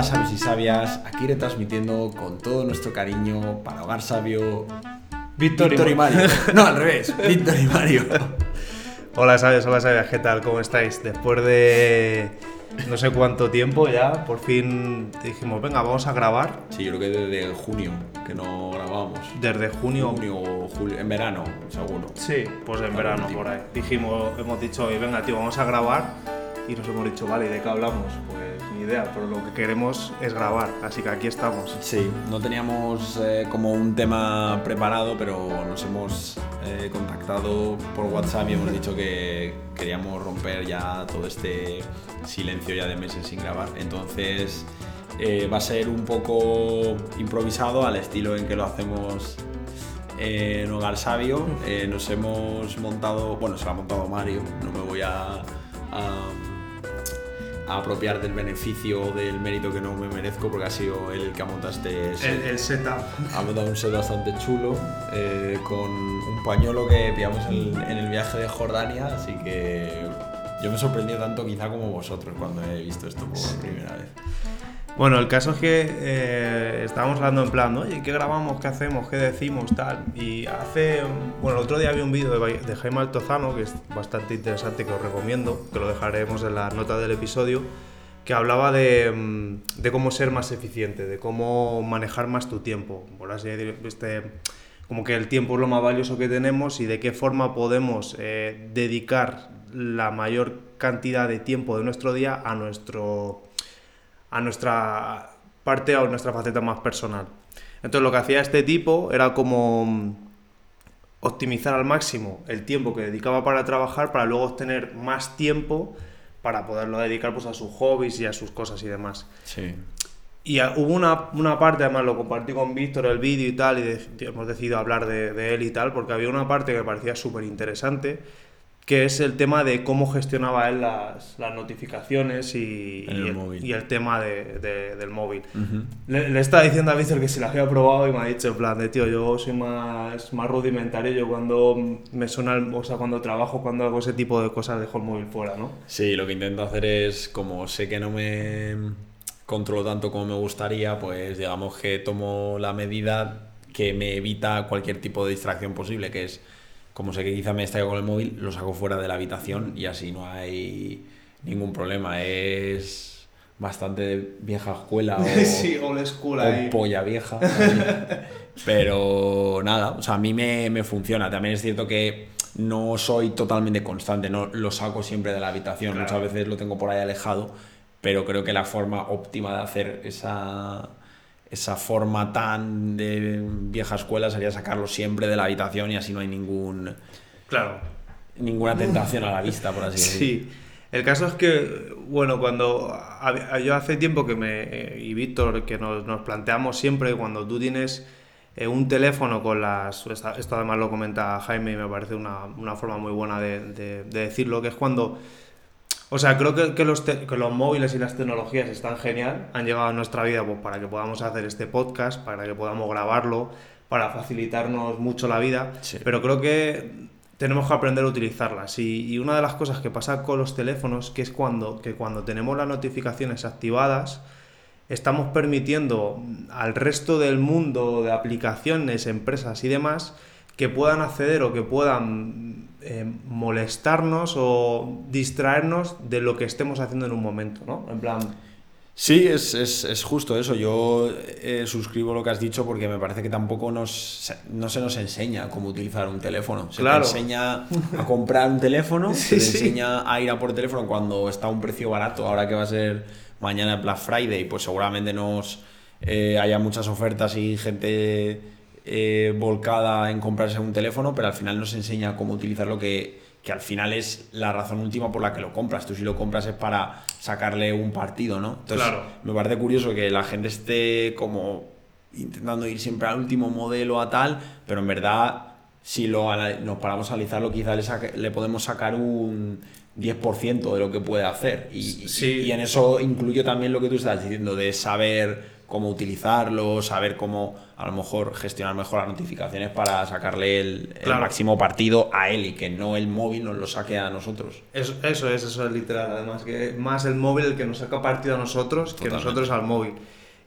Hola sabios y sabias, aquí retransmitiendo con todo nuestro cariño para Hogar Sabio Víctor, Víctor y Mario. No, al revés, Víctor y Mario. Hola sabios, hola sabias, ¿qué tal? ¿Cómo estáis? Después de no sé cuánto tiempo ya, por fin dijimos, venga, vamos a grabar. Sí, yo creo que desde junio que no grabamos. Desde junio. Junio o julio, en verano, seguro. Sí, pues en verano por ahí. Dijimos, hemos dicho, "Oye, venga, tío, vamos a grabar. Y nos hemos dicho, vale, ¿y de qué hablamos? Pues idea, pero lo que queremos es grabar, así que aquí estamos. Sí, no teníamos eh, como un tema preparado, pero nos hemos eh, contactado por WhatsApp y hemos dicho que queríamos romper ya todo este silencio ya de meses sin grabar. Entonces eh, va a ser un poco improvisado al estilo en que lo hacemos en Hogar Sabio. Nos hemos montado, bueno, se lo ha montado Mario, no me voy a, a- a apropiar del beneficio, del mérito que no me merezco, porque ha sido él el que ha montado este set. El, el setup. Ha montado un set bastante chulo, eh, con un pañuelo que pillamos en, en el viaje de Jordania, así que yo me he sorprendido tanto quizá como vosotros cuando he visto esto por primera vez. Bueno, el caso es que eh, estábamos hablando en plan, oye, ¿qué grabamos? ¿Qué hacemos? ¿Qué decimos? Tal. Y hace. Bueno, el otro día vi un vídeo de, de Jaime Altozano, que es bastante interesante, que os recomiendo, que lo dejaremos en la nota del episodio, que hablaba de, mm, de cómo ser más eficiente, de cómo manejar más tu tiempo. Por así este, como que el tiempo es lo más valioso que tenemos y de qué forma podemos eh, dedicar la mayor cantidad de tiempo de nuestro día a nuestro a nuestra parte o nuestra faceta más personal. Entonces lo que hacía este tipo era como optimizar al máximo el tiempo que dedicaba para trabajar para luego tener más tiempo para poderlo dedicar pues, a sus hobbies y a sus cosas y demás. Sí. Y a- hubo una, una parte, además lo compartí con Víctor el vídeo y tal, y de- hemos decidido hablar de, de él y tal, porque había una parte que me parecía súper interesante, que es el tema de cómo gestionaba él las, las notificaciones y, y el y el tema de- de- del móvil. Ujú. Le, le estaba diciendo a Víctor que si la había probado y me ha dicho en plan de tío, yo soy más, más rudimentario, yo cuando me suena, el, o sea, cuando trabajo, cuando hago ese tipo de cosas, dejo el móvil fuera, ¿no? Sí, lo que intento hacer es, como sé que no me controlo tanto como me gustaría, pues digamos que tomo la medida que me evita cualquier tipo de distracción posible, que es, como sé que quizá me distraigo con el móvil, lo saco fuera de la habitación y así no hay ningún problema. Es bastante vieja escuela o, sí, old school o ahí. polla vieja. Pero nada, o sea, a mí me, me funciona. También es cierto que no soy totalmente constante, no lo saco siempre de la habitación. Claro. Muchas veces lo tengo por ahí alejado, pero creo que la forma óptima de hacer esa, esa forma tan de vieja escuela sería sacarlo siempre de la habitación y así no hay ningún, Claro. ninguna tentación a la vista, por así decirlo. Sí. El caso es que, bueno, cuando yo hace tiempo que me, eh, y Víctor, que nos, nos planteamos siempre, cuando tú tienes eh, un teléfono con las, esto además lo comenta Jaime y me parece una, una forma muy buena de, de- de decirlo, que es cuando, o sea, creo que, que los, que los móviles y las tecnologías están genial, han llegado a nuestra vida pues, para que podamos hacer este podcast, para que podamos grabarlo, para facilitarnos mucho la vida, Sí. pero creo que tenemos que aprender a utilizarlas. Y, y una de las cosas que pasa con los teléfonos, que es cuando, que cuando tenemos las notificaciones activadas, estamos permitiendo al resto del mundo de aplicaciones, empresas y demás que puedan acceder o que puedan eh, molestarnos o distraernos de lo que estemos haciendo en un momento, ¿no? En plan, Sí, es, es, es justo eso. Yo eh, suscribo lo que has dicho porque me parece que tampoco nos, no se nos enseña cómo utilizar un teléfono. Se Claro. te enseña a comprar un teléfono, Sí, se te sí. enseña a ir a por teléfono cuando está a un precio barato. Ahora que va a ser mañana Black Friday, pues seguramente nos eh, haya muchas ofertas y gente eh, volcada en comprarse un teléfono, pero al final nos enseña cómo utilizarlo que, que al final es la razón última por la que lo compras. Tú si lo compras es para sacarle un partido, ¿no? Entonces, Claro. me parece curioso que la gente esté como intentando ir siempre al último modelo a tal, pero en verdad, si lo, nos paramos a analizarlo, quizá le, saque- le podemos sacar un 10% de lo que puede hacer. Y, y- Sí. y en eso incluyo también lo que tú estás diciendo, de saber cómo utilizarlo, saber cómo a lo mejor gestionar mejor las notificaciones para sacarle el, máximo partido a él y que no el móvil nos lo saque a nosotros. Eso, eso es, eso es literal, además, que más el móvil el que nos saca partido a nosotros que nosotros al móvil.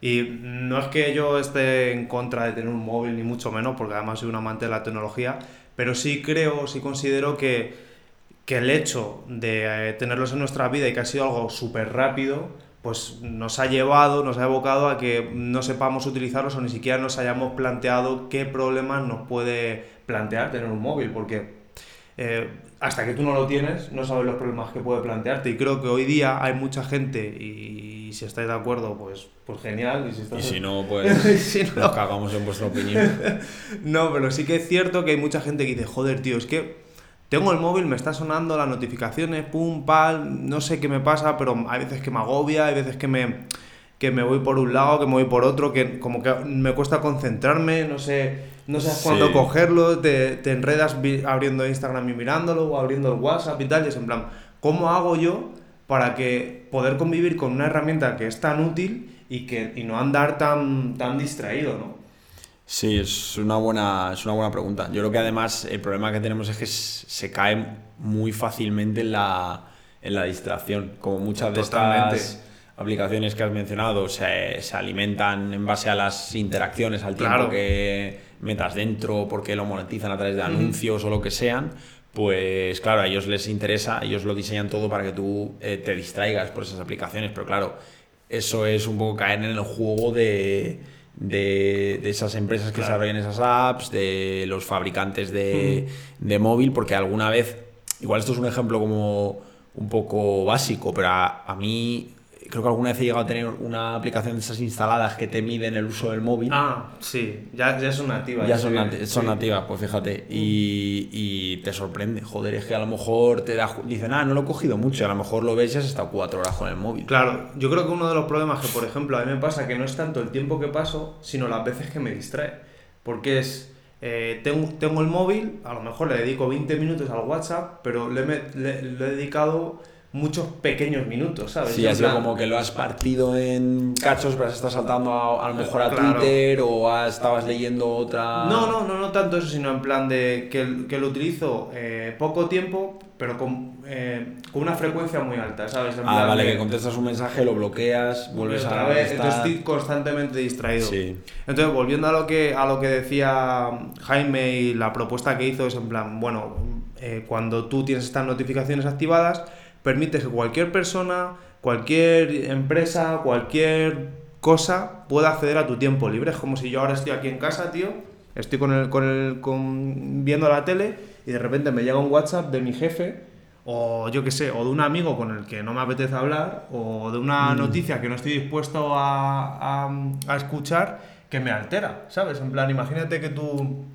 Y no es que yo esté en contra de tener un móvil, ni mucho menos, porque además soy un amante de la tecnología, pero sí creo, sí considero que, que el hecho de eh, tenerlos en nuestra vida y que ha sido algo súper rápido, pues nos ha llevado, nos ha evocado a que no sepamos utilizarlos o ni siquiera nos hayamos planteado qué problemas nos puede plantear tener un móvil, porque eh, hasta que tú no lo tienes, no sabes los problemas que puede plantearte. Y creo que hoy día hay mucha gente, y, si estáis de acuerdo, pues, pues genial. Y si, no, pues nos cagamos en vuestra opinión. no, pero sí que es cierto que hay mucha gente que dice, joder, tío, es que tengo el móvil, me está sonando las notificaciones, pum, pal, no sé qué me pasa, pero hay veces que me agobia, hay veces que me, que me voy por un lado, que me voy por otro, que como que me cuesta concentrarme, no sé, no sabes cuándo cogerlo, te, te, enredas abriendo Instagram y mirándolo, o abriendo el WhatsApp y tal, y es en plan, ¿cómo hago yo para que poder convivir con una herramienta que es tan útil y, que, y no andar tan, tan distraído, ¿no? Sí, es una, buena, es una buena pregunta. Yo creo que además el problema que tenemos es que se cae muy fácilmente en la, en la distracción. Como muchas de estas aplicaciones que has mencionado se, se, alimentan en base a las interacciones, al tiempo que metas dentro, porque lo monetizan a través de anuncios o lo que sean, pues claro, a ellos les interesa, ellos lo diseñan todo para que tú eh, te distraigas por esas aplicaciones, pero claro, eso es un poco caer en el juego de de, esas empresas que desarrollan esas apps, de los fabricantes de, de, móvil, porque alguna vez, igual esto es un ejemplo como un poco básico, pero a mí creo que alguna vez he llegado a tener una aplicación de esas instaladas que te miden el uso del móvil. Ah, sí, ya, ya son nativas. Ya son, son nativas, pues fíjate. Y, y, te sorprende, joder, es que a lo mejor te da. Dicen, ah, no lo he cogido mucho, a lo mejor lo ves y has estado cuatro horas con el móvil. Claro, yo creo que uno de los problemas que, por ejemplo, a mí me pasa que no es tanto el tiempo que paso, sino las veces que me distrae. Porque es. Eh, tengo, tengo el móvil, a lo mejor le dedico 20 minutos al WhatsApp, pero le, le, le he dedicado muchos pequeños minutos, ¿sabes? Sí, ha sido como que lo has partido en cachos, pero has estado saltando a, lo mejor a Twitter o estabas leyendo otra... No, no, no, no tanto eso, sino en plan de que, que lo utilizo eh, poco tiempo, pero con, eh, con, una frecuencia muy alta, ¿sabes? ah, vale, que contestas un mensaje, lo bloqueas, vuelves a... Vez, entonces estoy constantemente distraído. Sí. Entonces, volviendo a lo, que, a lo que decía Jaime y la propuesta que hizo, es en plan, bueno, eh, cuando tú tienes estas notificaciones activadas permite que cualquier persona, cualquier empresa, cualquier cosa pueda acceder a tu tiempo libre. Es como si yo ahora estoy aquí en casa, tío, estoy con el, con el, con, viendo la tele y de repente me llega un WhatsApp de mi jefe o yo qué sé, o de un amigo con el que no me apetece hablar, o de una mm. noticia que no estoy dispuesto a, a, a, escuchar, que me altera, ¿sabes? En plan, imagínate que tú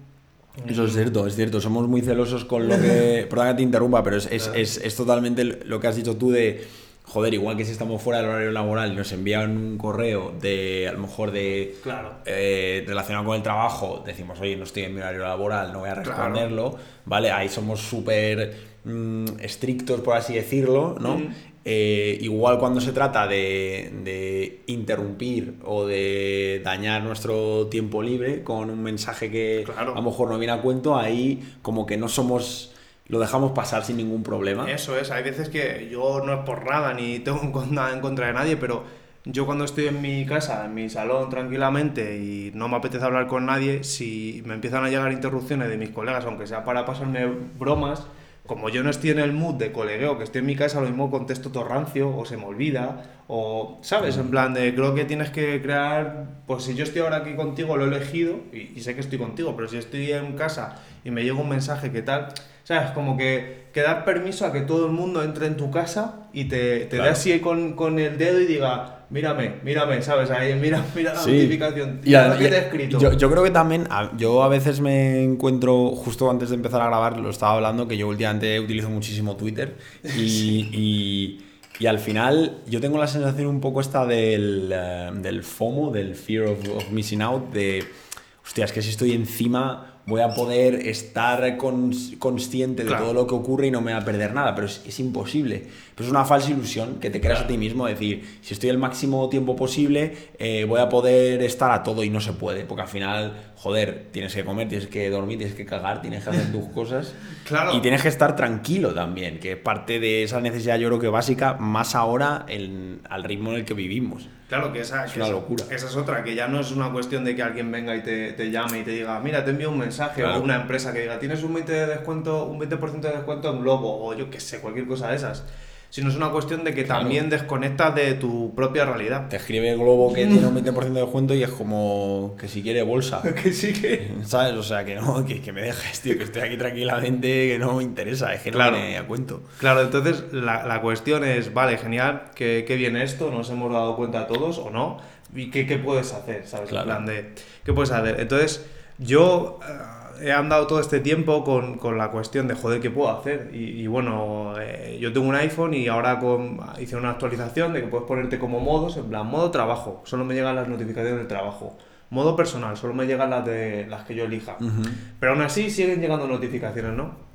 eso es cierto, es cierto. Somos muy celosos con lo que. Perdón que te interrumpa, pero es, es, es, es, totalmente lo que has dicho tú de. Joder, igual que si estamos fuera del horario laboral y nos envían un correo de, a lo mejor de. Claro. Eh, relacionado con el trabajo, decimos, oye, no estoy en mi horario laboral, no voy a responderlo, ¿vale? Ahí somos súper mm, estrictos, por así decirlo, ¿no? Eh, igual cuando se trata de, interrumpir o de dañar nuestro tiempo libre con un mensaje que a lo mejor no viene a cuento, ahí como que no somos lo dejamos pasar sin ningún problema. Eso es, hay veces que yo no es por nada ni tengo nada en contra de nadie, pero yo cuando estoy en mi casa, en mi salón tranquilamente y no me apetece hablar con nadie, si me empiezan a llegar interrupciones de mis colegas, aunque sea para pasarme bromas, como yo no estoy en el mood de colegueo, que estoy en mi casa, lo mismo contesto todo rancio, o se me olvida, o, ¿sabes? En plan de, creo que tienes que crear, pues si yo estoy ahora aquí contigo, lo he elegido, y, sé que estoy contigo, pero si estoy en casa y me llega un mensaje que tal, ¿sabes? Como que, que dar permiso a que todo el mundo entre en tu casa y te, te dé así con, con el dedo y diga, mírame, mírame, ¿sabes? Ahí, mira, mira la notificación. Y, que te he escrito. Yo, yo, creo que también, yo a veces me encuentro, justo antes de empezar a grabar, lo estaba hablando, que yo últimamente utilizo muchísimo Twitter y, y, al final yo tengo la sensación un poco esta del, eh, del FOMO, del Fear of, of Missing Out, de, hostia, es que si estoy encima voy a poder estar cons- consciente de Claro. todo lo que ocurre y no me voy a perder nada, pero es, es imposible. Pero es una falsa ilusión que te creas a ti mismo, decir, si estoy el máximo tiempo posible, eh, voy a poder estar a todo y no se puede, porque al final, joder, tienes que comer, tienes que dormir, tienes que cagar, tienes que hacer tus cosas. Claro. Y tienes que estar tranquilo también, que es parte de esa necesidad yo creo que básica, más ahora en- al ritmo en el que vivimos. Claro, que esa Es que una esa- locura. Esa es otra, que ya no es una cuestión de que alguien venga y te, te llame y te diga, mira, te envío un mensaje, Claro. o una empresa que diga, tienes un 20% de descuento, un 20% de descuento en Globo, o yo qué sé, cualquier cosa de esas. Sino es una cuestión de que Claro. también desconectas de tu propia realidad. Te escribe Globo que tiene un 20% de descuento y es como que si quiere bolsa. que sí que... ¿Sabes? O sea, que no, que, que me dejes, tío, que estoy aquí tranquilamente, que no me interesa, es que no me a cuento. Claro, entonces la, la cuestión es, vale, genial, que, que viene esto, nos hemos dado cuenta todos o no, y qué, qué puedes hacer, ¿sabes? Claro. En plan de, ¿qué puedes hacer? Entonces, yo eh, he andado todo este tiempo con, con la cuestión de, joder, ¿qué puedo hacer? Y, y bueno, eh, yo tengo un iPhone y ahora con, hice una actualización de que puedes ponerte como modos, en plan, modo trabajo, solo me llegan las notificaciones del trabajo. Modo personal, solo me llegan las de las que yo elija. Pero aún así siguen llegando notificaciones, ¿no?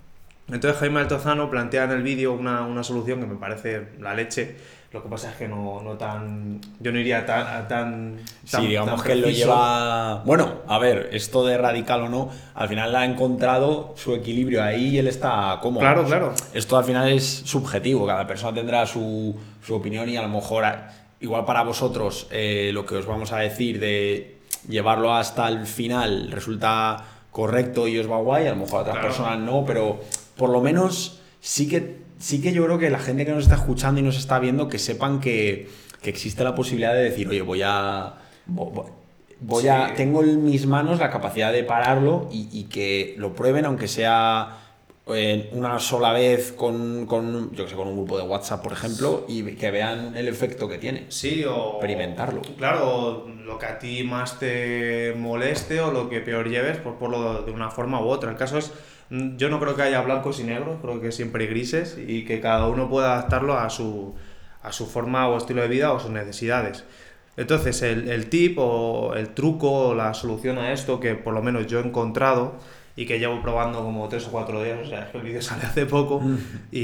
Entonces Jaime Altozano plantea en el vídeo una, una solución que me parece la leche. Lo que pasa es que no, no tan. Yo no iría tan. a tan, tan Sí, digamos tan que él lo lleva. Bueno, a ver, esto de radical o no, al final ha encontrado su equilibrio ahí y él está cómodo. Claro, claro. Esto al final es subjetivo, cada persona tendrá su, su opinión y a lo mejor, igual para vosotros, eh, lo que os vamos a decir de llevarlo hasta el final resulta correcto y os va guay, a lo mejor a otras Claro. personas no, pero por lo menos sí que, sí que yo creo que la gente que nos está escuchando y nos está viendo, que sepan que, que existe la posibilidad de decir, oye, voy a... vo- vo- Voy a, tengo en mis manos la capacidad de pararlo y, y que lo prueben, aunque sea una sola vez con, con, yo que sé, con un grupo de WhatsApp, por ejemplo, y que vean el efecto que tiene. Sí, o. Experimentarlo. Claro, lo que a ti más te moleste o lo que peor lleves, por ponlo de una forma u otra. El caso es. Mm, Yo no creo que haya blancos y negros, creo que siempre hay grises y que cada uno pueda adaptarlo a su, a su forma o estilo de vida o sus necesidades. Entonces, el, el tip o el truco o la solución a esto que por lo menos yo he encontrado y que llevo probando como tres o cuatro días, o sea, es que el vídeo sale hace poco y,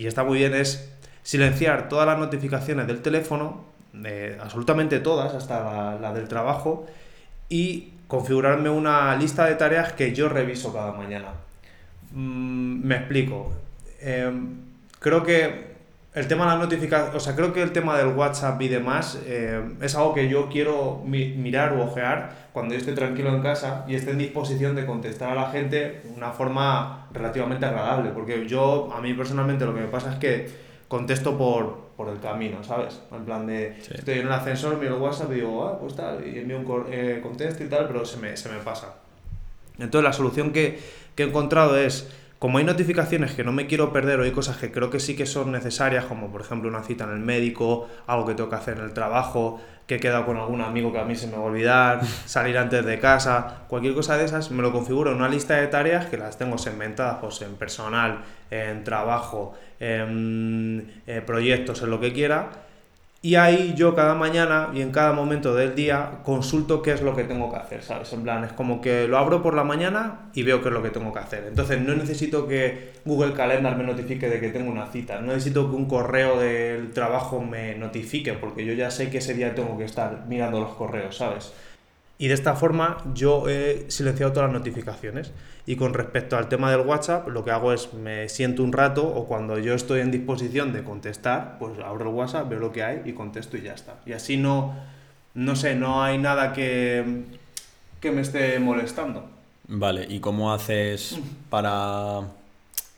y- está muy bien, es silenciar todas las notificaciones del teléfono, de absolutamente todas, hasta la, la del trabajo, y configurarme una lista de tareas que yo reviso cada mañana. Mm, me explico. Em, creo que el tema de las notificaciones, o sea, creo que el tema del WhatsApp y demás eh, es algo que yo quiero mi- mirar o ojear cuando yo esté tranquilo en casa y esté en disposición de contestar a la gente de una forma relativamente agradable. Porque yo, a mí personalmente, lo que me pasa es que contesto por, por el camino, ¿sabes? En plan de, Sí. estoy en el ascensor, miro el WhatsApp y digo, ah, pues tal, y envío un eh, contesto y tal, pero se me, se me pasa. Entonces la solución que, que he encontrado es, como hay notificaciones que no me quiero perder o hay cosas que creo que sí que son necesarias, como por ejemplo una cita en el médico, algo que tengo que hacer en el trabajo, que he quedado con algún amigo que a mí se me va a olvidar, salir antes de casa, cualquier cosa de esas, me lo configuro en una lista de tareas que las tengo segmentadas pues, en personal, en trabajo, en eh, proyectos, en lo que quiera. Y ahí yo cada mañana y en cada momento del día consulto qué es lo que tengo que hacer, ¿sabes? En plan, es como que lo abro por la mañana y veo qué es lo que tengo que hacer. Entonces no necesito que Google Calendar me notifique de que tengo una cita, no necesito que un correo del trabajo me notifique, porque yo ya sé que ese día tengo que estar mirando los correos, ¿sabes? Y de esta forma yo he silenciado todas las notificaciones. Y con respecto al tema del WhatsApp, lo que hago es me siento un rato o cuando yo estoy en disposición de contestar, pues abro el WhatsApp, veo lo que hay y contesto y ya está. Y así no, no sé, no hay nada que, que me esté molestando. Vale, ¿y cómo haces para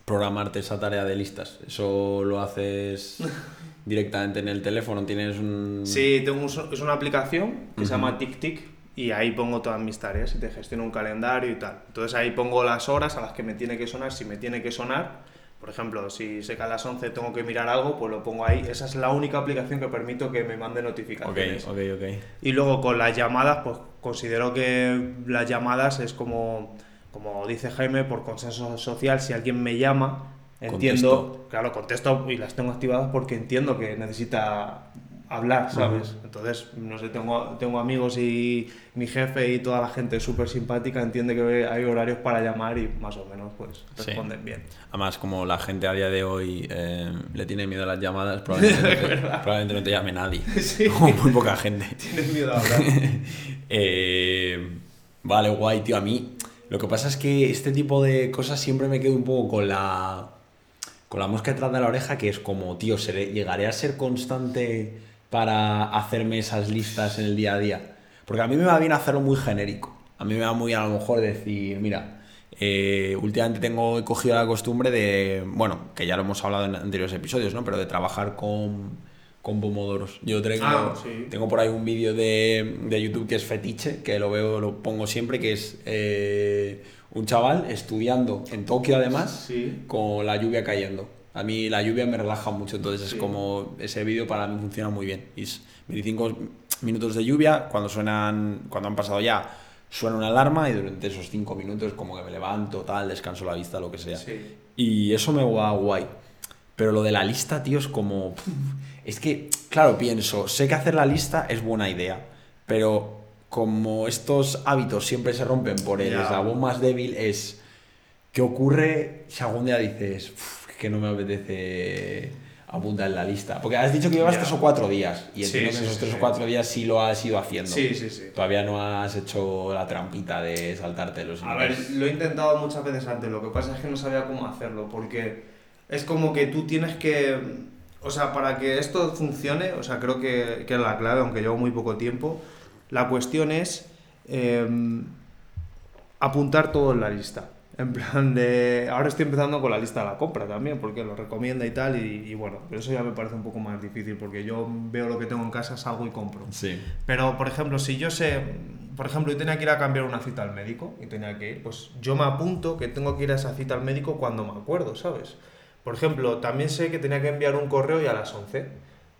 programarte esa tarea de listas? ¿Eso lo haces directamente en el teléfono? ¿Tienes un...? Sí, tengo un es una aplicación que se Ujú. llama TicTic y ahí pongo todas mis tareas y te gestiono un calendario y tal. Entonces ahí pongo las horas a las que me tiene que sonar, si me tiene que sonar. Por ejemplo, si sé que a las 11 tengo que mirar algo, pues lo pongo ahí. Esa es la única aplicación que permito que me mande Ok, notificaciones. ok, ok. Y luego con las llamadas, pues considero que las llamadas es como, como dice Jaime, por consenso social, si alguien me llama, entiendo, Contesto. claro, contesto y las tengo activadas porque entiendo que necesita hablar, ¿sabes? Entonces, no sé, tengo, tengo amigos y mi jefe y toda la gente súper simpática entiende que hay horarios para llamar y más o menos pues responden bien. Además, como la gente a día de hoy eh, le tiene miedo a las llamadas, probablemente, no, te, llame nadie. Sí. muy poca gente. Tienes miedo a hablar. eh, vale, guay, tío. A mí lo que pasa es que este tipo de cosas siempre me quedo un poco con la con la mosca detrás de la oreja, que es como, tío, llegaré a ser constante para hacerme esas listas en el día a día. Porque a mí me va bien hacerlo muy genérico. A mí me va muy a lo mejor decir, mira, eh, últimamente tengo he cogido la costumbre de, bueno, que ya lo hemos hablado en anteriores episodios, ¿no? Pero de trabajar con, con pomodoros. Yo tengo, ah, tengo por ahí un vídeo de, de, YouTube que es fetiche, que lo veo, lo pongo siempre, que es eh, un chaval estudiando en Tokio además, con la lluvia cayendo. A mí la lluvia me relaja mucho, entonces es como ese vídeo para mí funciona muy bien. Y es 25 minutos de lluvia, cuando suenan, cuando han pasado ya, suena una alarma y durante esos 5 minutos como que me levanto, tal, descanso la vista, lo que sea. Y eso me va guay. Pero lo de la lista, tío, es como... Es que, claro, pienso, sé que hacer la lista es buena idea, pero como estos hábitos siempre se rompen por el eslabón más débil, es... ¿Qué ocurre si algún día dices que no me apetece apuntar en la lista. Porque has dicho que llevas tres o cuatro días. Y entiendo que esos tres o cuatro días sí lo has ido haciendo. Sí, sí, sí. Todavía no has hecho la trampita de saltarte los A ver, lo he intentado muchas veces antes. Lo que pasa es que no sabía cómo hacerlo. Porque es como que tú tienes que. O sea, para que esto funcione, o sea, creo que, que es la clave, aunque llevo muy poco tiempo. La cuestión es em, apuntar todo en la lista. En plan de. Ahora estoy empezando con la lista de la compra también, porque lo recomienda y tal, y, bueno, pero eso ya me parece un poco más difícil, porque yo veo lo que tengo en casa, salgo y compro. Sí. Pero, por ejemplo, si yo sé. Por ejemplo, yo tenía que ir a cambiar una cita al médico y tenía que ir, pues yo me apunto que tengo que ir a esa cita al médico cuando me acuerdo, ¿sabes? Por ejemplo, también sé que tenía que enviar un correo y a las 11.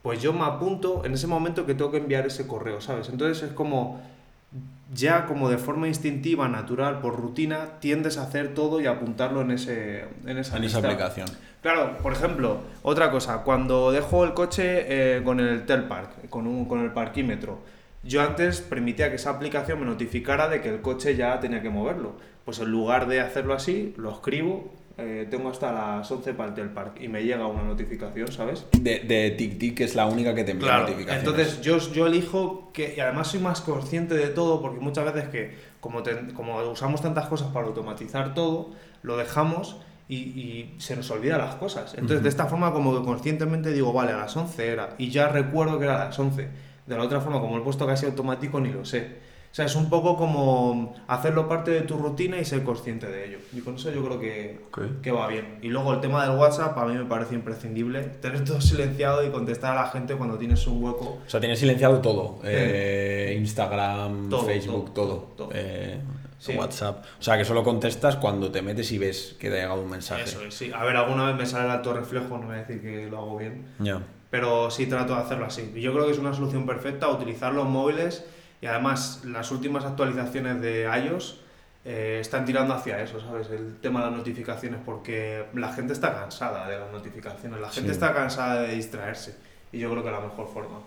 Pues yo me apunto en ese momento que tengo que enviar ese correo, ¿sabes? Entonces es como ya como de forma instintiva, natural, por rutina, tiendes a hacer todo y apuntarlo en, ese, en esa, aplicación. Claro, por ejemplo, otra cosa, cuando dejo el coche eh, con el Telpark, con, un, con el parquímetro, yo antes permitía que esa aplicación me notificara de que el coche ya tenía que moverlo. Pues en lugar de hacerlo así, lo escribo, eh, tengo hasta las 11 para el Telpark y me llega una notificación, ¿sabes? De, de TicTic, que es la única que te envía claro, Entonces yo, yo elijo que, y además soy más consciente de todo, porque muchas veces que como, como usamos tantas cosas para automatizar todo, lo dejamos y, y se nos olvidan las cosas. Entonces de esta forma como que conscientemente digo, vale, a las 11 era, y ya recuerdo que era a las 11. De la otra forma, como lo he puesto casi automático, ni lo sé. O sea, es un poco como hacerlo parte de tu rutina y ser consciente de ello. Y con eso yo creo que, que va bien. Y luego el tema del WhatsApp a mí me parece imprescindible. Tener todo silenciado y contestar a la gente cuando tienes un hueco. O sea, tienes silenciado todo. Eh, Instagram, Facebook, todo. Eh, WhatsApp. O sea, que solo contestas cuando te metes y ves que te ha llegado un mensaje. Eso es, sí. A ver, alguna vez me sale el alto reflejo, no voy a decir que lo hago bien. Ya. Pero sí trato de hacerlo así. Y yo creo que es una solución perfecta utilizar los móviles y además, las últimas actualizaciones de iOS eh, están tirando hacia eso, ¿sabes? El tema de las notificaciones, porque la gente está cansada de las notificaciones, la gente está cansada de distraerse. Y yo creo que la mejor forma.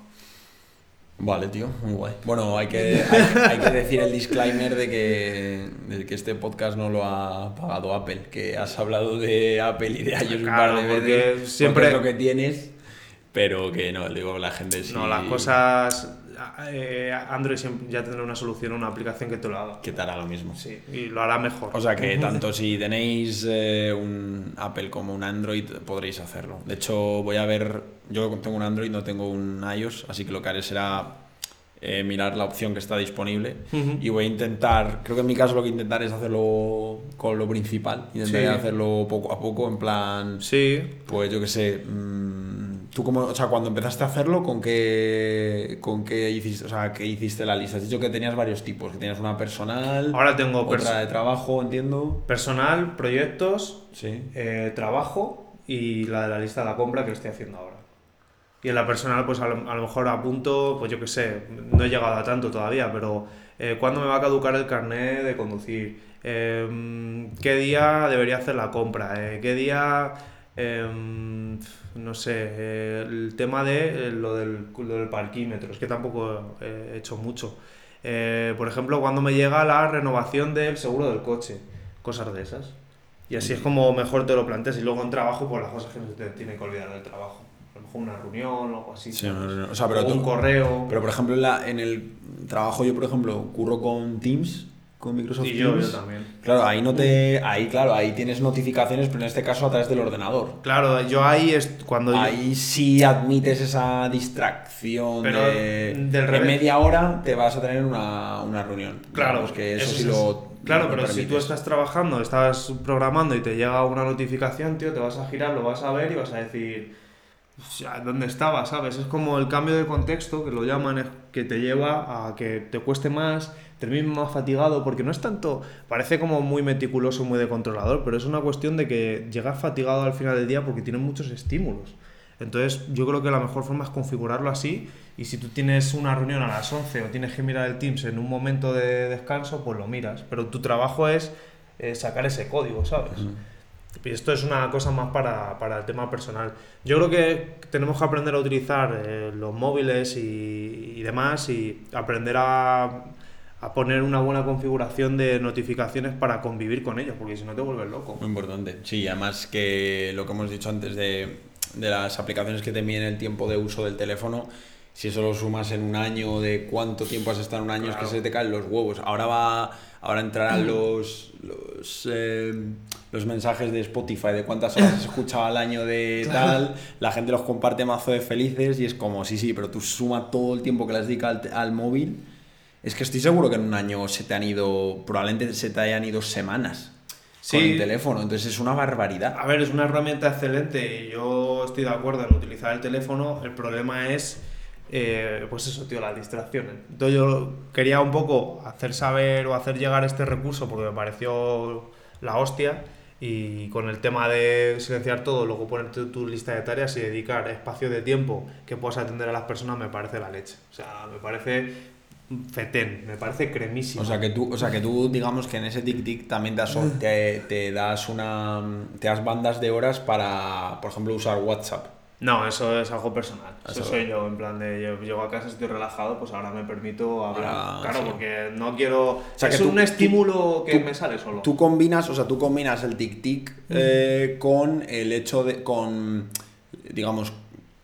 Vale, tío, muy guay. Bueno, hay que, hay, que decir el disclaimer de que, de que este podcast no lo ha pagado Apple, que has hablado de Apple y de iOS un par de veces. Siempre es lo que tienes, pero que no, digo, la gente sí. No, las cosas eh, Android ya tendrá una solución, una aplicación que te lo haga. Que te hará lo mismo. Sí, y lo hará mejor. O sea que tanto si tenéis eh, un Apple como un Android podréis hacerlo. De hecho, voy a ver, yo tengo un Android, no tengo un iOS, así que lo que haré será eh, mirar la opción que está disponible y voy a intentar, creo que en mi caso lo que intentar es hacerlo con lo principal, intentaré hacerlo poco a poco, en plan, sí. pues yo que sé, mm, tú como, o sea, cuando empezaste a hacerlo, ¿con qué, con qué hiciste, o sea, qué hiciste la lista? Has dicho que tenías varios tipos, que tenías una personal, ahora tengo otra de trabajo, entiendo. Personal, proyectos, sí. Eh, trabajo y la de la lista de la compra que estoy haciendo ahora. Y en la personal, pues a lo, mejor apunto, pues yo qué sé, no he llegado a tanto todavía, pero eh, ¿cuándo me va a caducar el carnet de conducir? Em, ¿Qué día debería hacer la compra? Eh, ¿Qué día Em, no sé, eh, el tema de eh, lo, del, lo del parquímetro, es que tampoco he hecho mucho. Eh, por ejemplo, cuando me llega la renovación del seguro del coche, cosas de esas. Y así es como mejor te lo planteas. Y luego en trabajo, pues las cosas que no se te tiene que olvidar del trabajo. A lo mejor una reunión o algo así. Sí. O sea, pero un tú- correo. Pero por ejemplo, en, la- en el trabajo yo, por ejemplo, curro con Teams, con Microsoft y yo, Teams. yo también. Claro, ahí no te. Ahí, claro, ahí tienes notificaciones, pero en este caso a través del ordenador. Claro, yo ahí es cuando yo- Ahí sí admites esa distracción Pero de. del en media hora te vas a tener una, una reunión. Claro, Digamos que eso, eso sí es- lo. Claro, lo pero si tú estás trabajando, estás programando y te llega una notificación, tío, te vas a girar, lo vas a ver y vas a decir, o sea, ¿dónde estaba? ¿Sabes? Es como el cambio de contexto, que lo llaman, que te lleva a que te cueste más, termines más fatigado, porque no es tanto, parece como muy meticuloso, muy de controlador, pero es una cuestión de que llegas fatigado al final del día porque tienes muchos estímulos. Entonces, yo creo que la mejor forma es configurarlo así. Y si tú tienes una reunión a las 11 o tienes que mirar el Teams en un momento de descanso, pues lo miras. Pero tu trabajo es eh, sacar ese código, ¿sabes? Y esto es una cosa más para, para el tema personal. Yo creo que tenemos que aprender a utilizar eh, los móviles y, y demás y aprender a, a poner una buena configuración de notificaciones para convivir con ellos, porque si no te vuelves loco. Muy importante. Sí, además que lo que hemos dicho antes de, de las aplicaciones que te miden el tiempo de uso del teléfono, si eso lo sumas en un año, de cuánto tiempo has estado en un año, es que se te caen los huevos. Ahora va, ahora entrarán los los, eh, los mensajes de Spotify de cuántas horas has escuchado al año de tal, la gente los comparte mazo de felices y es como, sí, sí, pero tú suma todo el tiempo que les dedicas al, al móvil. Es que estoy seguro que en un año se te han ido, probablemente se te hayan ido semanas con el teléfono, entonces es una barbaridad. A ver, es una herramienta excelente y yo estoy de acuerdo en utilizar el teléfono. El problema es, eh, pues eso, tío, las distracciones. Entonces yo quería un poco hacer saber o hacer llegar este recurso porque me pareció la hostia y con el tema de silenciar todo, luego ponerte tu lista de tareas y dedicar espacio de tiempo que puedas atender a las personas me parece la leche. O sea, me parece fetén, me parece cremísimo. O sea que tú, o sea que tú digamos que en ese tic tic también te, te das una te das bandas de horas para, por ejemplo, usar WhatsApp. No, eso es algo personal. Eso soy yo, en plan de yo llego a casa, estoy relajado, pues ahora me permito hablar. Ah, claro, sí. porque no quiero. sea, es que tú- un estímulo que tú- me sale solo. Tú combinas, o sea, tú combinas el tic tic eh, con el hecho de, con, digamos,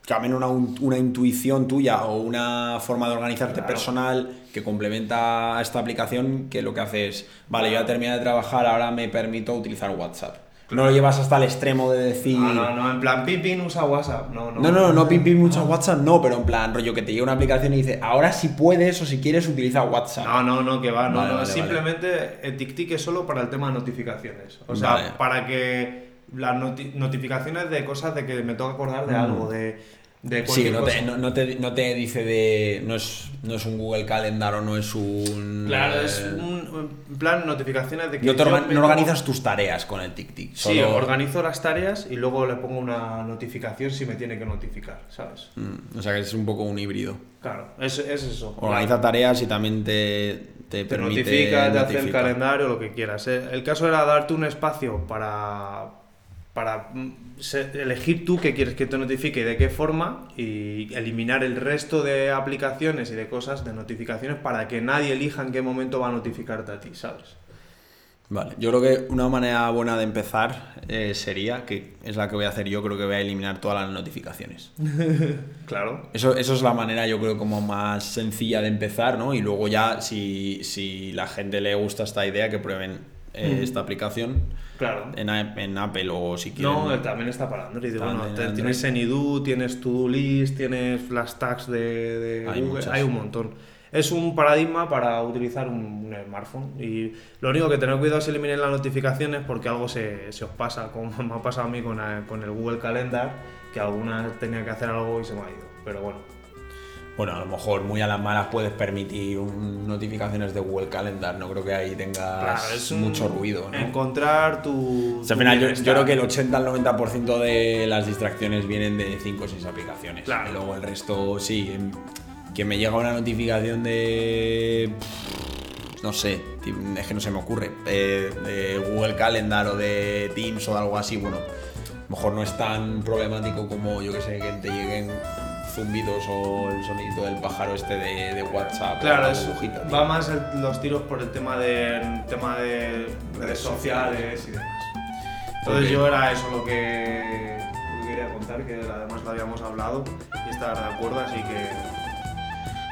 también una, una intuición tuya o una forma de organizarte Claro. personal que complementa a esta aplicación que lo que hace es, vale, yo ya terminé de trabajar, ahora me permito utilizar WhatsApp. No lo llevas hasta el extremo de decir... No, no, no, en plan, Pipin usa WhatsApp. No, no. No, no, no, pim pim mucho WhatsApp, no, pero en plan, rollo que te llega una aplicación y dice, ahora si puedes o si quieres utiliza WhatsApp. No, no, no, que va, no, Vale, no. vale, simplemente el tic-tic es solo para el tema de notificaciones. O sea, Vale. para que las noti- notificaciones de cosas de que me tengo que acordar de Mm. algo, de, de Sí, no te, no, no te, no te dice de. No es, no es un Google Calendar o no es un. Claro, eh, es un en plan notificaciones de que. No, te me no organizas tus tareas con el tic-tic. Sí, solo- organizo las tareas y luego le pongo una notificación si me tiene que notificar, ¿sabes? Mm, O sea que es un poco un híbrido. Claro, es, es eso. Organiza tareas y también te, te, te permite. notifica, te hace el calendario, lo que quieras. ¿eh? El caso era darte un espacio para, para mm, elegir tú qué quieres que te notifique y de qué forma y eliminar el resto de aplicaciones y de cosas, de notificaciones, para que nadie elija en qué momento va a notificarte a ti, ¿sabes? Vale, yo creo que una manera buena de empezar eh, sería, que es la que voy a hacer yo, creo que voy a eliminar todas las notificaciones. Claro. Eso, eso es la manera, yo creo, como más sencilla de empezar, ¿no? Y luego ya, si, si la gente le gusta esta idea, que prueben eh, Mm. esta aplicación Claro. en, Apple o si quieren. No, también está para Android. Bueno, Android. tienes Anydo, tienes To-Do List, tienes las tags de, de Hay Google, muchas. hay un montón. Es un paradigma para utilizar un, un smartphone y lo único que tener cuidado es eliminar las notificaciones porque algo se, se os pasa, como me ha pasado a mí con, el- con el Google Calendar, que algunas tenía que hacer algo y se me ha ido. Pero bueno, Bueno, a lo mejor muy a las malas puedes permitir un- notificaciones de Google Calendar. No creo que ahí tengas claro, es un- mucho ruido, ¿no? Encontrar tu. O sea, tu final, yo, creo que el 80 al 90% de las distracciones vienen de 5 o 6 aplicaciones. Claro. Y luego el resto, sí. em, Que me llega una notificación de. no sé, es que no se me ocurre, eh, de Google Calendar o de Teams o algo así, bueno, a lo mejor no es tan problemático como yo que sé, que te lleguen zumbidos o el sonido del pájaro este de, WhatsApp. Claro, es, va más los tiros por el tema de, tema de redes sociales y demás. Entonces yo era eso lo que, quería contar, que además lo habíamos hablado y estar de acuerdo, así que...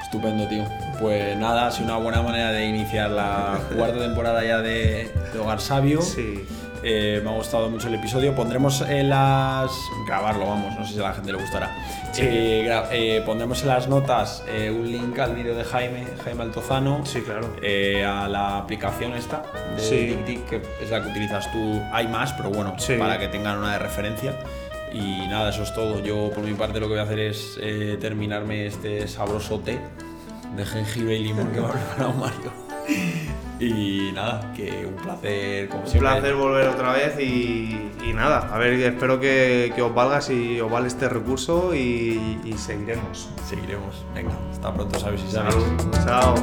Estupendo, tío. Pues nada, ha sido una buena manera de iniciar la cuarta temporada ya de, de Hogar Sabio. Sí. Eh, me ha gustado mucho el episodio. Pondremos en las. grabarlo, vamos, no sé si a la gente le gustará. Eh, eh, pondremos en las notas un link al vídeo de Jaime, Jaime Altozano. Sí, claro. a la aplicación esta de TikTok, que es la que utilizas tú. Hay más, pero bueno, para que tengan una de referencia. Y nada, eso es todo. Yo por mi parte lo que voy a hacer es terminarme este sabroso té de jengibre y limón que me ha preparado Mario. Y nada, que un placer, como siempre. Un placer volver otra vez y, nada, a ver, espero que, os valga si os vale este recurso y, seguiremos. Seguiremos. Venga, hasta pronto, sabes si sabes. Chao.